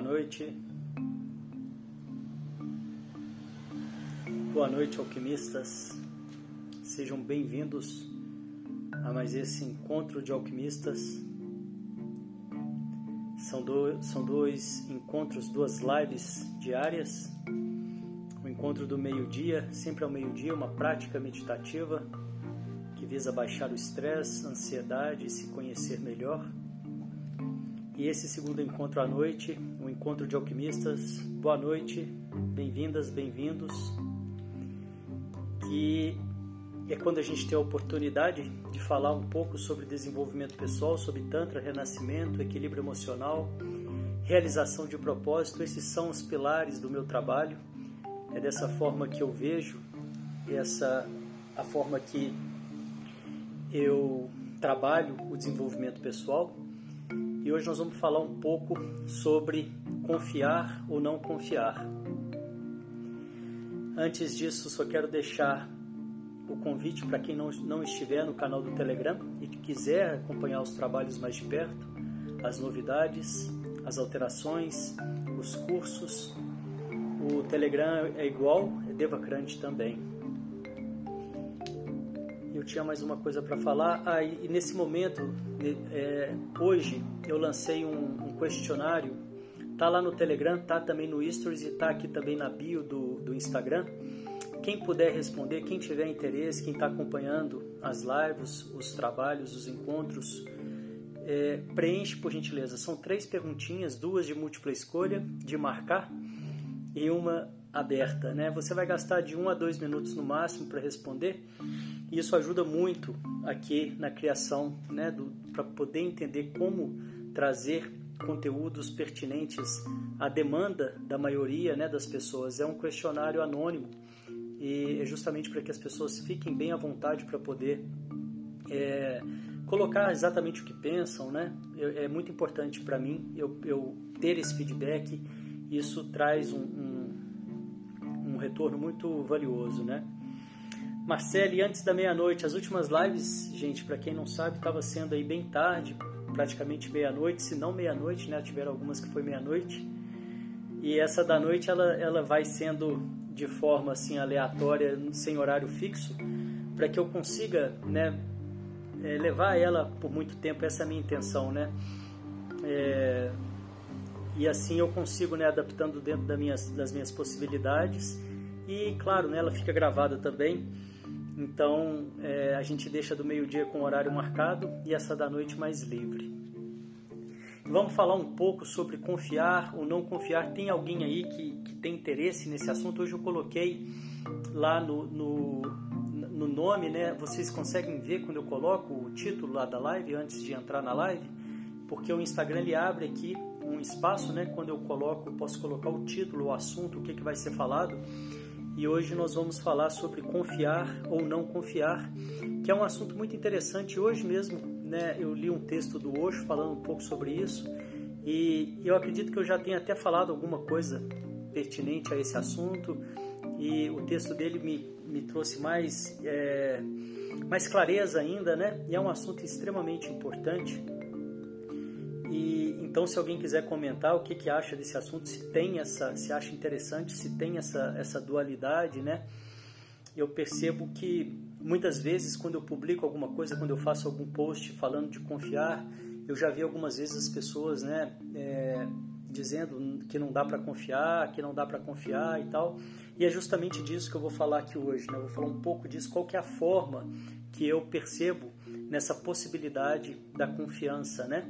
Boa noite. Boa noite, alquimistas. Sejam bem-vindos a mais esse encontro de alquimistas. São, do, são dois encontros, duas lives diárias. O encontro do meio-dia, sempre ao meio-dia, uma prática meditativa que visa baixar o estresse, ansiedade e se conhecer melhor. E esse segundo encontro à noite, um encontro de alquimistas. Boa noite, bem-vindas, bem-vindos. Que é quando a gente tem a oportunidade de falar um pouco sobre desenvolvimento pessoal, sobre Tantra, renascimento, equilíbrio emocional, realização de propósito. Esses são os pilares do meu trabalho. É dessa forma que eu vejo, essa a forma que eu trabalho o desenvolvimento pessoal. E hoje nós vamos falar um pouco sobre confiar ou não confiar. Antes disso, só quero deixar o convite para quem não, não estiver no canal do Telegram e quiser acompanhar os trabalhos mais de perto, as novidades, as alterações, os cursos. O Telegram é igual, é Devacrante também. Eu tinha mais uma coisa para falar. Ah, e nesse momento, é, hoje, eu lancei um, um, questionário. Tá lá no Telegram, tá também no Stories e tá aqui também na bio do, do Instagram quem puder responder, quem tiver interesse, quem está acompanhando as lives, os trabalhos, os encontros, é, preenche por gentileza. São três perguntinhas, duas de múltipla escolha, de marcar e uma aberta. Né? Você vai gastar de um a dois minutos no máximo para responder. E isso ajuda muito aqui na criação, né, para poder entender como trazer conteúdos pertinentes à demanda da maioria né, das pessoas. É um questionário anônimo e é justamente para que as pessoas fiquem bem à vontade para poder é, colocar exatamente o que pensam, né? É, muito importante para mim eu, eu, ter esse feedback, isso traz um, um, um retorno muito valioso, né? Marcele, antes da meia-noite, as últimas lives, gente, para quem não sabe, estava sendo aí bem tarde, praticamente meia-noite, se não meia-noite, né? Tiveram algumas que foi meia-noite. E essa da noite ela, ela vai sendo de forma assim aleatória, sem horário fixo, para que eu consiga, né, é, levar ela por muito tempo. Essa é a minha intenção, né? É, e assim eu consigo, né, adaptando dentro das minhas, das minhas possibilidades. E claro, né, ela fica gravada também. Então é, a gente deixa do meio-dia com horário marcado e essa da noite mais livre. Vamos falar um pouco sobre confiar ou não confiar. Tem alguém aí que, que tem interesse nesse assunto? Hoje eu coloquei lá no, no, no nome, né? Vocês conseguem ver quando eu coloco o título lá da live antes de entrar na live? Porque o Instagram ele abre aqui um espaço, né? Quando eu coloco, posso colocar o título, o assunto, o que, que vai ser falado. E hoje nós vamos falar sobre confiar ou não confiar, que é um assunto muito interessante. Hoje mesmo né, eu li um texto do Osho falando um pouco sobre isso e eu acredito que eu já tenha até falado alguma coisa pertinente a esse assunto e o texto dele me, me trouxe mais, é, mais clareza ainda, né? E é um assunto extremamente importante. Então, se alguém quiser comentar o que, que acha desse assunto, se tem essa, se acha interessante, se tem essa, essa dualidade, né? Eu percebo que Muitas vezes, quando eu publico alguma coisa, quando eu faço algum post falando de confiar, eu já vi algumas vezes as pessoas, né, é, dizendo que não dá para confiar, que não dá para confiar e tal. E é justamente disso que eu vou falar aqui hoje, né? Eu vou falar um pouco disso, qual que é a forma que eu percebo nessa possibilidade da confiança, né?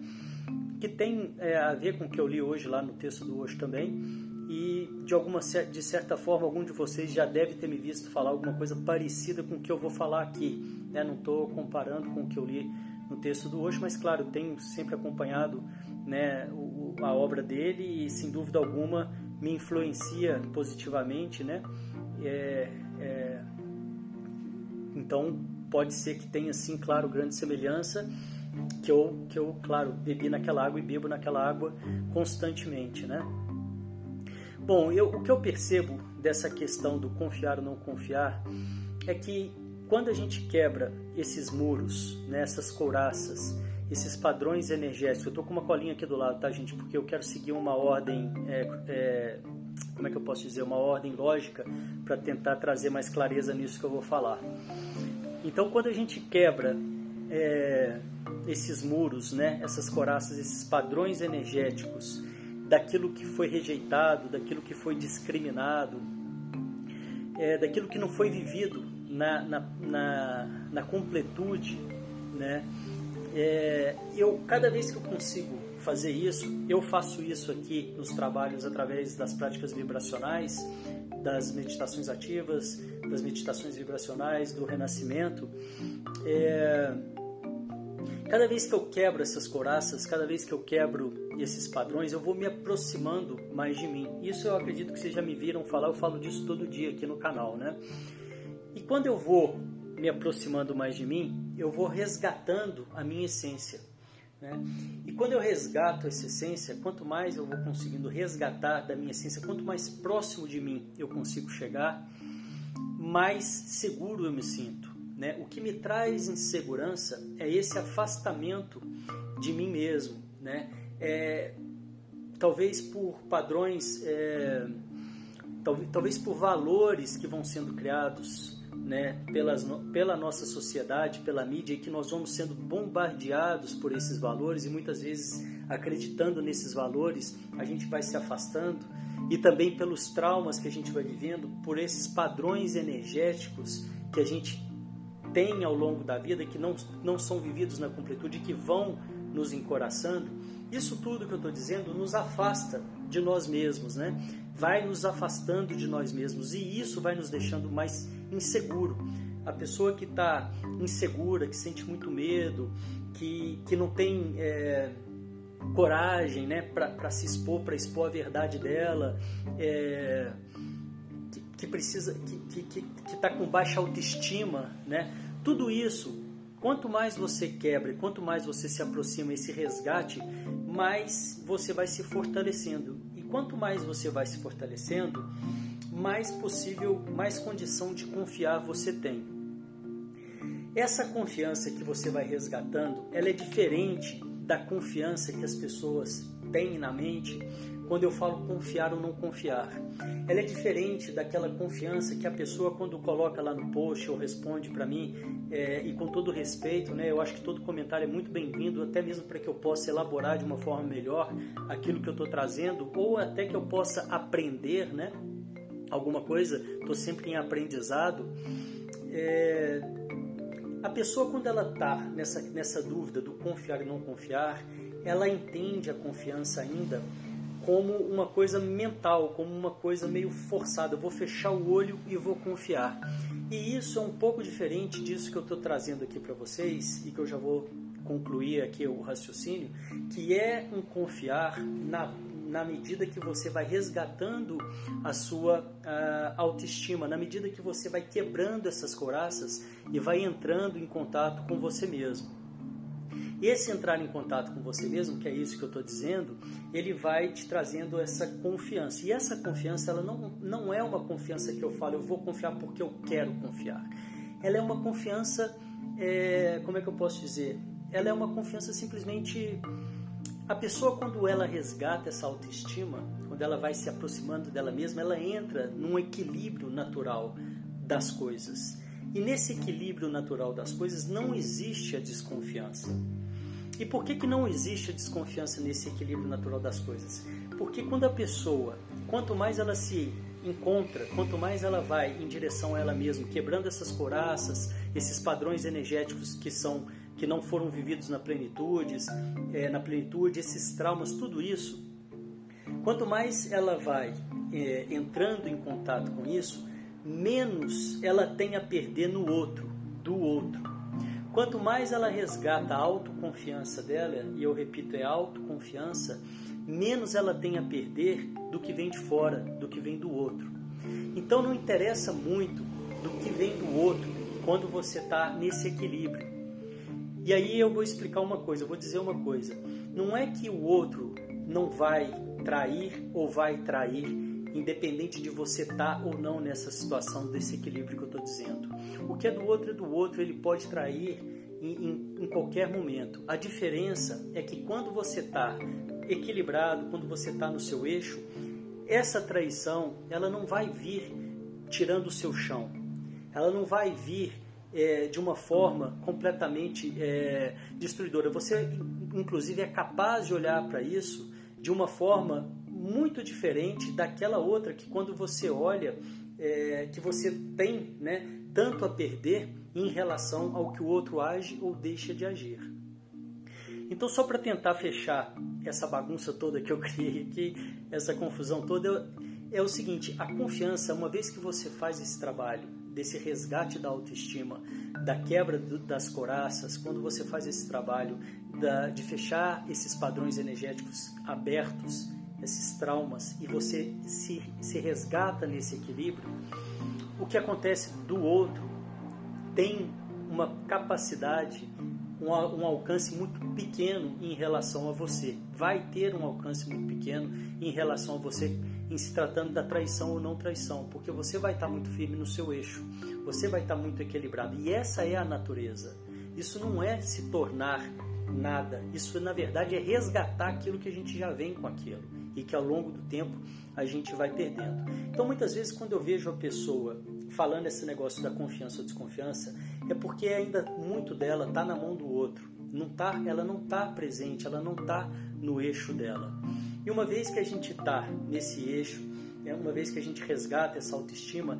Que tem é, a ver com o que eu li hoje lá no texto do hoje também, e de alguma de certa forma algum de vocês já deve ter me visto falar alguma coisa parecida com o que eu vou falar aqui. Né? Não estou comparando com o que eu li no texto do hoje, mas claro, tenho sempre acompanhado né, o, a obra dele e sem dúvida alguma me influencia positivamente, né? É, é, então pode ser que tenha sim, claro, grande semelhança que eu, que eu, claro, bebi naquela água e bebo naquela água constantemente, né? Bom, eu, o que eu percebo dessa questão do confiar ou não confiar é que quando a gente quebra esses muros, né, essas couraças, esses padrões energéticos. Eu estou com uma colinha aqui do lado, tá, gente? Porque eu quero seguir uma ordem, é, é, como é que eu posso dizer, uma ordem lógica para tentar trazer mais clareza nisso que eu vou falar. Então, quando a gente quebra é, esses muros, né, essas coraças, esses padrões energéticos daquilo que foi rejeitado, daquilo que foi discriminado, é, daquilo que não foi vivido na, na, na, na completude, né? É, eu cada vez que eu consigo fazer isso, eu faço isso aqui nos trabalhos através das práticas vibracionais, das meditações ativas, das meditações vibracionais, do renascimento. É, Cada vez que eu quebro essas coraças, cada vez que eu quebro esses padrões, eu vou me aproximando mais de mim. Isso eu acredito que vocês já me viram falar, eu falo disso todo dia aqui no canal, né? E quando eu vou me aproximando mais de mim, eu vou resgatando a minha essência. Né? E quando eu resgato essa essência, quanto mais eu vou conseguindo resgatar da minha essência, quanto mais próximo de mim eu consigo chegar, mais seguro eu me sinto né? O que me traz insegurança é esse afastamento de mim mesmo. Né? É, talvez por padrões, é, talvez, talvez por valores que vão sendo criados né, pelas, pela nossa sociedade, pela mídia, e que nós vamos sendo bombardeados por esses valores e muitas vezes acreditando nesses valores, a gente vai se afastando e também pelos traumas que a gente vai vivendo, por esses padrões energéticos que a gente tem ao longo da vida, que não, não são vividos na completude, que vão nos encoraçando, isso tudo que eu estou dizendo nos afasta de nós mesmos, né? Vai nos afastando de nós mesmos e isso vai nos deixando mais inseguro. A pessoa que está insegura, que sente muito medo, que, que não tem é, coragem né, para se expor, para expor a verdade dela, é, que precisa, que que que está com baixa autoestima, né? Tudo isso, quanto mais você quebra, quanto mais você se aproxima e se resgate, mais você vai se fortalecendo. E quanto mais você vai se fortalecendo, mais possível, mais condição de confiar você tem. Essa confiança que você vai resgatando, ela é diferente da confiança que as pessoas têm na mente quando eu falo confiar ou não confiar. Ela é diferente daquela confiança que a pessoa, quando coloca lá no post ou responde para mim, é, e com todo respeito, né, eu acho que todo comentário é muito bem-vindo, até mesmo para que eu possa elaborar de uma forma melhor aquilo que eu estou trazendo, ou até que eu possa aprender né, alguma coisa, estou sempre em aprendizado. É, a pessoa, quando ela está nessa, nessa dúvida do confiar e não confiar, ela entende a confiança ainda como uma coisa mental, como uma coisa meio forçada. Eu vou fechar o olho e vou confiar. E isso é um pouco diferente disso que eu estou trazendo aqui para vocês e que eu já vou concluir aqui o raciocínio, que é um confiar na, na medida que você vai resgatando a sua uh, autoestima, na medida que você vai quebrando essas coraças e vai entrando em contato com você mesmo. Esse entrar em contato com você mesmo, que é isso que eu estou dizendo, ele vai te trazendo essa confiança. E essa confiança, ela não, não é uma confiança que eu falo, eu vou confiar porque eu quero confiar. Ela é uma confiança, é, como é que eu posso dizer? Ela é uma confiança simplesmente. A pessoa, quando ela resgata essa autoestima, quando ela vai se aproximando dela mesma, ela entra num equilíbrio natural das coisas. E nesse equilíbrio natural das coisas não existe a desconfiança. E por que, que não existe desconfiança nesse equilíbrio natural das coisas? Porque quando a pessoa, quanto mais ela se encontra, quanto mais ela vai em direção a ela mesma, quebrando essas coraças, esses padrões energéticos que são que não foram vividos na plenitude, é, na plenitude, esses traumas, tudo isso, quanto mais ela vai é, entrando em contato com isso, menos ela tem a perder no outro, do outro. Quanto mais ela resgata a autoconfiança dela, e eu repito, é autoconfiança, menos ela tem a perder do que vem de fora, do que vem do outro. Então não interessa muito do que vem do outro quando você está nesse equilíbrio. E aí eu vou explicar uma coisa, eu vou dizer uma coisa. Não é que o outro não vai trair ou vai trair, independente de você estar tá ou não nessa situação desse equilíbrio que eu estou dizendo. O que é do outro é do outro, ele pode trair em, em, em qualquer momento. A diferença é que quando você está equilibrado, quando você está no seu eixo, essa traição ela não vai vir tirando o seu chão, ela não vai vir é, de uma forma completamente é, destruidora. Você, inclusive, é capaz de olhar para isso de uma forma muito diferente daquela outra que, quando você olha, é, que você tem né, tanto a perder em relação ao que o outro age ou deixa de agir. Então, só para tentar fechar essa bagunça toda que eu criei aqui, essa confusão toda, é o seguinte: a confiança, uma vez que você faz esse trabalho, desse resgate da autoestima, da quebra do, das coraças, quando você faz esse trabalho da, de fechar esses padrões energéticos abertos, esses traumas, e você se, se resgata nesse equilíbrio, o que acontece do outro tem uma capacidade, um, um alcance muito pequeno em relação a você. Vai ter um alcance muito pequeno em relação a você em se tratando da traição ou não traição, porque você vai estar muito firme no seu eixo, você vai estar muito equilibrado. E essa é a natureza. Isso não é se tornar nada, isso na verdade é resgatar aquilo que a gente já vem com aquilo e que ao longo do tempo a gente vai perdendo. Então muitas vezes quando eu vejo a pessoa falando esse negócio da confiança ou desconfiança, é porque ainda muito dela está na mão do outro. Não tá, ela não está presente, ela não está no eixo dela. E uma vez que a gente está nesse eixo, é uma vez que a gente resgata essa autoestima,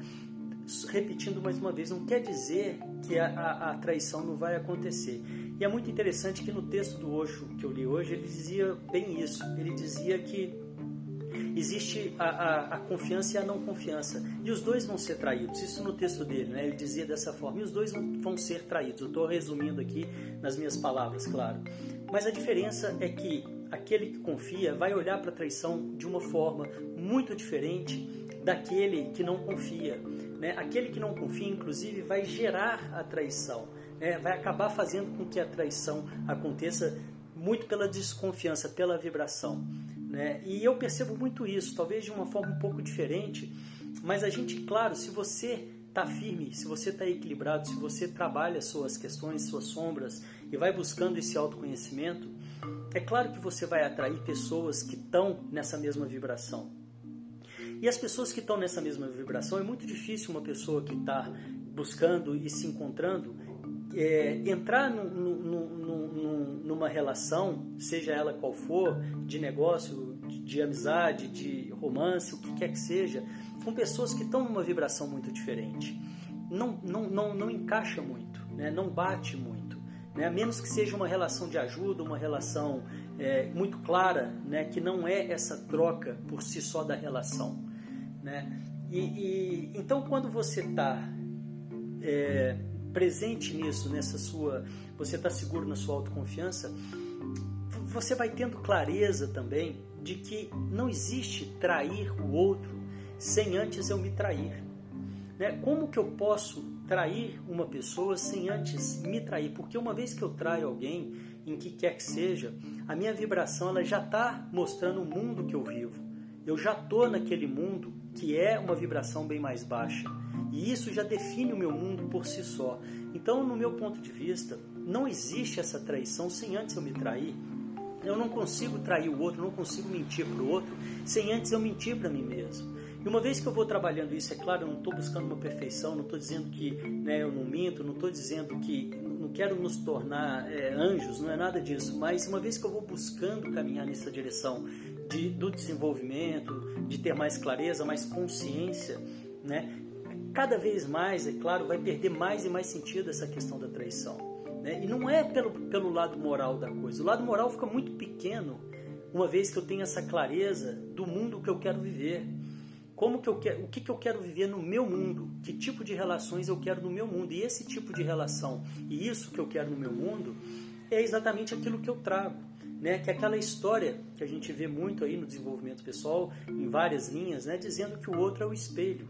repetindo mais uma vez, não quer dizer que a, a, a, traição não vai acontecer. E é muito interessante que no texto do Osho que eu li hoje, ele dizia bem isso. Ele dizia que existe a, a, a, confiança e a não confiança. E os dois vão ser traídos. Isso no texto dele, né? ele dizia dessa forma. E os dois vão, vão ser traídos. Eu estou resumindo aqui nas minhas palavras, claro. Mas a diferença é que aquele que confia vai olhar para a traição de uma forma muito diferente daquele que não confia. Né? Aquele que não confia, inclusive, vai gerar a traição, né? vai acabar fazendo com que a traição aconteça muito pela desconfiança, pela vibração. Né? E eu percebo muito isso, talvez de uma forma um pouco diferente, mas a gente, claro, se você está firme, se você está equilibrado, se você trabalha suas questões, suas sombras e vai buscando esse autoconhecimento, é claro que você vai atrair pessoas que estão nessa mesma vibração. E as pessoas que estão nessa mesma vibração, é muito difícil uma pessoa que está buscando e se encontrando é, entrar no, no, no, numa relação, seja ela qual for, de negócio, de, de, amizade, de romance, o que quer que seja, com pessoas que estão numa vibração muito diferente. Não, não, não, não encaixa muito, né? não bate muito né? a menos que seja uma relação de ajuda, uma relação é, muito clara, né? que não é essa troca por si só da relação. Né? E, e então, quando você está é, presente nisso, nessa sua, você está seguro na sua autoconfiança, você vai tendo clareza também de que não existe trair o outro sem antes eu me trair. Né? Como que eu posso trair uma pessoa sem antes me trair? Porque uma vez que eu traio alguém, em que quer que seja, a minha vibração ela já está mostrando o mundo que eu vivo. Eu já estou naquele mundo que é uma vibração bem mais baixa. E isso já define o meu mundo por si só. Então, no meu ponto de vista, não existe essa traição sem antes eu me trair. Eu não consigo trair o outro, não consigo mentir para o outro sem antes eu mentir para mim mesmo. E uma vez que eu vou trabalhando isso, é claro, eu não estou buscando uma perfeição, não estou dizendo que né, eu não minto, não estou dizendo que não quero nos tornar é, anjos, não é nada disso, mas uma vez que eu vou buscando caminhar nessa direção de, do desenvolvimento, de ter mais clareza, mais consciência, né, cada vez mais, é claro, vai perder mais e mais sentido essa questão da traição. Né? E não é pelo, pelo lado moral da coisa, o lado moral fica muito pequeno uma vez que eu tenho essa clareza do mundo que eu quero viver como que eu quero, o que, que eu quero viver no meu mundo, que tipo de relações eu quero no meu mundo. E esse tipo de relação e isso que eu quero no meu mundo é exatamente aquilo que eu trago. Né, que é aquela história que a gente vê muito aí no desenvolvimento pessoal, em várias linhas, né, dizendo que o outro é o espelho,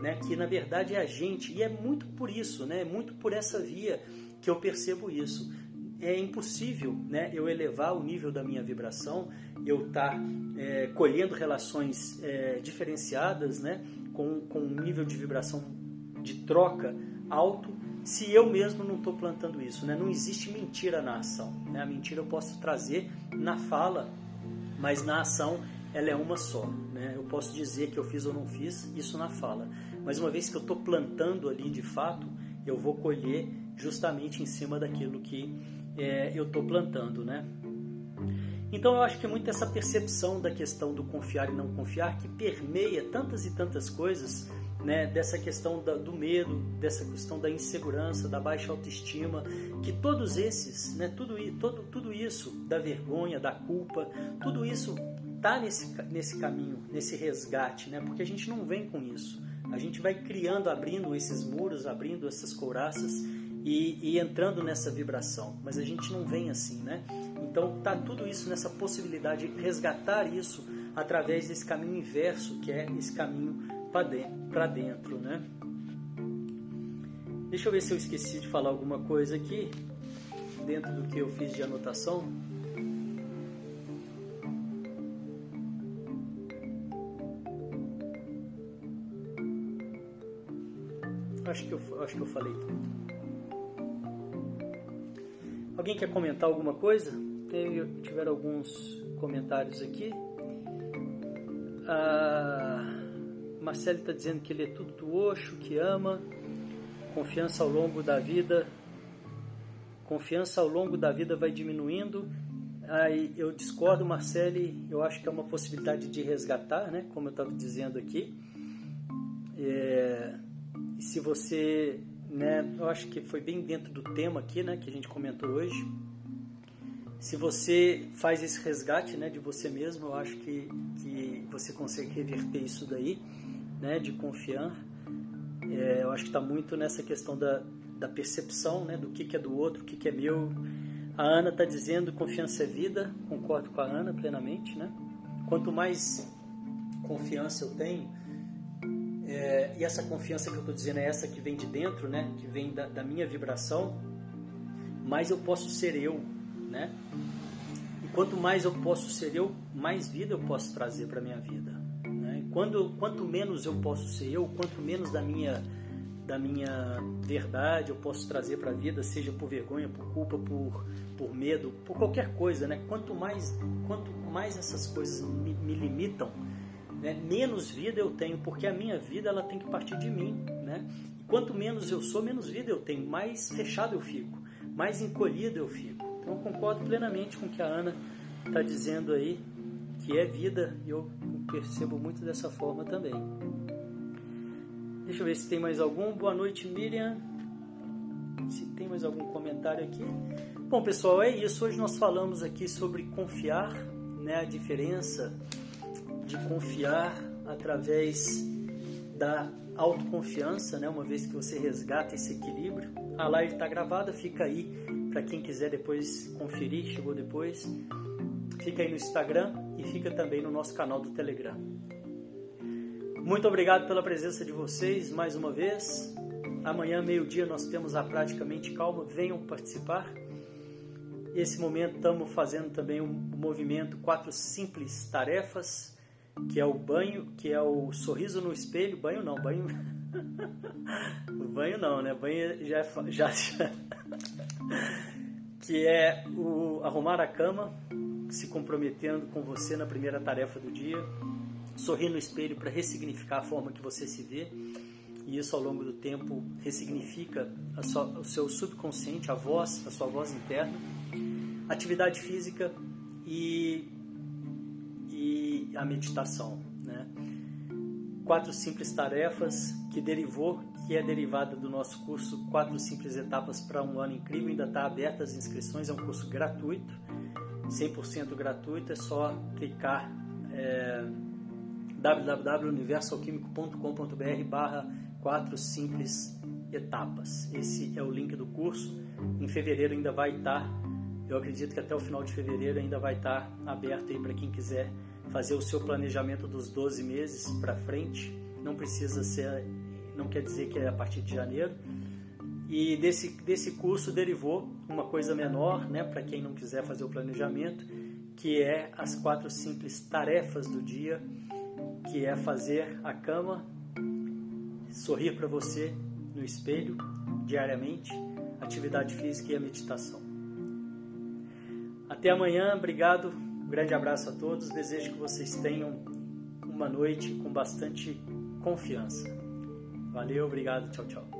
né, que na verdade é a gente, e é muito por isso, né, é muito por essa via que eu percebo isso é impossível né, eu elevar o nível da minha vibração, eu estar tá, é, colhendo relações é, diferenciadas, né, com, com um nível de vibração de troca alto, se eu mesmo não estou plantando isso. Né? Não existe mentira na ação. Né? A mentira eu posso trazer na fala, mas na ação ela é uma só. Né? Eu posso dizer que eu fiz ou não fiz isso na fala, mas uma vez que eu estou plantando ali de fato, eu vou colher justamente em cima daquilo que é, eu estou plantando, né? Então eu acho que muito essa percepção da questão do confiar e não confiar que permeia tantas e tantas coisas, né? Dessa questão da, do medo, dessa questão da insegurança, da baixa autoestima, que todos esses, né? Tudo, todo, tudo isso, da vergonha, da culpa, tudo isso tá nesse, nesse caminho, nesse resgate, né? Porque a gente não vem com isso. A gente vai criando, abrindo esses muros, abrindo essas couraças e, e, entrando nessa vibração. Mas a gente não vem assim, né? Então tá tudo isso nessa possibilidade de resgatar isso através desse caminho inverso, que é esse caminho para dentro, né? Deixa eu ver se eu esqueci de falar alguma coisa aqui dentro do que eu fiz de anotação. Acho que eu, acho que eu falei tudo. Alguém quer comentar alguma coisa? Tem, tiveram alguns comentários aqui. A Marcelo está dizendo que ele é tudo do Oxo, que ama. Confiança ao longo da vida. Confiança ao longo da vida vai diminuindo. Aí eu discordo, Marcele. Eu acho que é uma possibilidade de resgatar, né? Como eu estava dizendo aqui. É, se você né? Eu acho que foi bem dentro do tema aqui, né, que a gente comentou hoje. Se você faz esse resgate, né, de você mesmo, eu acho que, que você consegue reverter isso daí, né, de confiar. É, eu acho que está muito nessa questão da, da percepção, né, do que, que é do outro, o que, que é meu. A Ana está dizendo confiança é vida, concordo com a Ana plenamente, né? Quanto mais confiança eu tenho, é, e essa confiança que eu estou dizendo é essa que vem de dentro, né? Que vem da, da minha vibração. Mais eu posso ser eu, né? E quanto mais eu posso ser eu, mais vida eu posso trazer para minha vida. Né? Quando, quanto menos eu posso ser eu, quanto menos da minha da minha verdade eu posso trazer para a vida, seja por vergonha, por culpa, por, por medo, por qualquer coisa, né? Quanto mais quanto mais essas coisas me, me limitam, né? menos vida eu tenho, porque a minha vida ela tem que partir de mim. Né? quanto menos eu sou, menos vida eu tenho, mais fechado eu fico, mais encolhido eu fico. Então eu concordo plenamente com o que a Ana está dizendo aí, que é vida, e eu percebo muito dessa forma também. Deixa eu ver se tem mais algum. Boa noite, Miriam. Se tem mais algum comentário aqui. Bom, pessoal, é isso. Hoje nós falamos aqui sobre confiar, né, a diferença de confiar através da autoconfiança, né? uma vez que você resgata esse equilíbrio. A live está gravada, fica aí para quem quiser depois conferir, chegou depois. Fica aí no Instagram e fica também no nosso canal do Telegram. Muito obrigado pela presença de vocês mais uma vez. Amanhã, meio-dia, nós temos a Praticamente Calma. Venham participar. Esse momento estamos fazendo também um movimento Quatro Simples Tarefas que é o banho, que é o sorriso no espelho, banho não, banho banho não, né? Banho já é já, já que é o arrumar a cama, se comprometendo com você na primeira tarefa do dia, sorrir no espelho para ressignificar a forma que você se vê. E isso ao longo do tempo ressignifica sua, o seu subconsciente, a voz, a sua voz interna. Atividade física e a meditação. Né? Quatro simples tarefas que derivou, que é derivada do nosso curso Quatro Simples Etapas para um Ano Incrível. Ainda está aberta as inscrições, é um curso gratuito, 100% gratuito, é só clicar é, www.universalquímico.com.br barra quatro simples etapas. Esse é o link do curso. Em fevereiro ainda vai estar, tá, eu acredito que até o final de fevereiro ainda vai estar tá aberto aí para quem quiser fazer o seu planejamento dos 12 meses para frente. Não precisa ser, não quer dizer que é a partir de janeiro. E desse, desse curso derivou uma coisa menor, né, para quem não quiser fazer o planejamento, que é as quatro simples tarefas do dia, que é fazer a cama, sorrir para você no espelho, diariamente, atividade física e a meditação. Até amanhã, obrigado, grande abraço a todos. Desejo que vocês tenham uma noite com bastante confiança. Valeu, obrigado, tchau, tchau.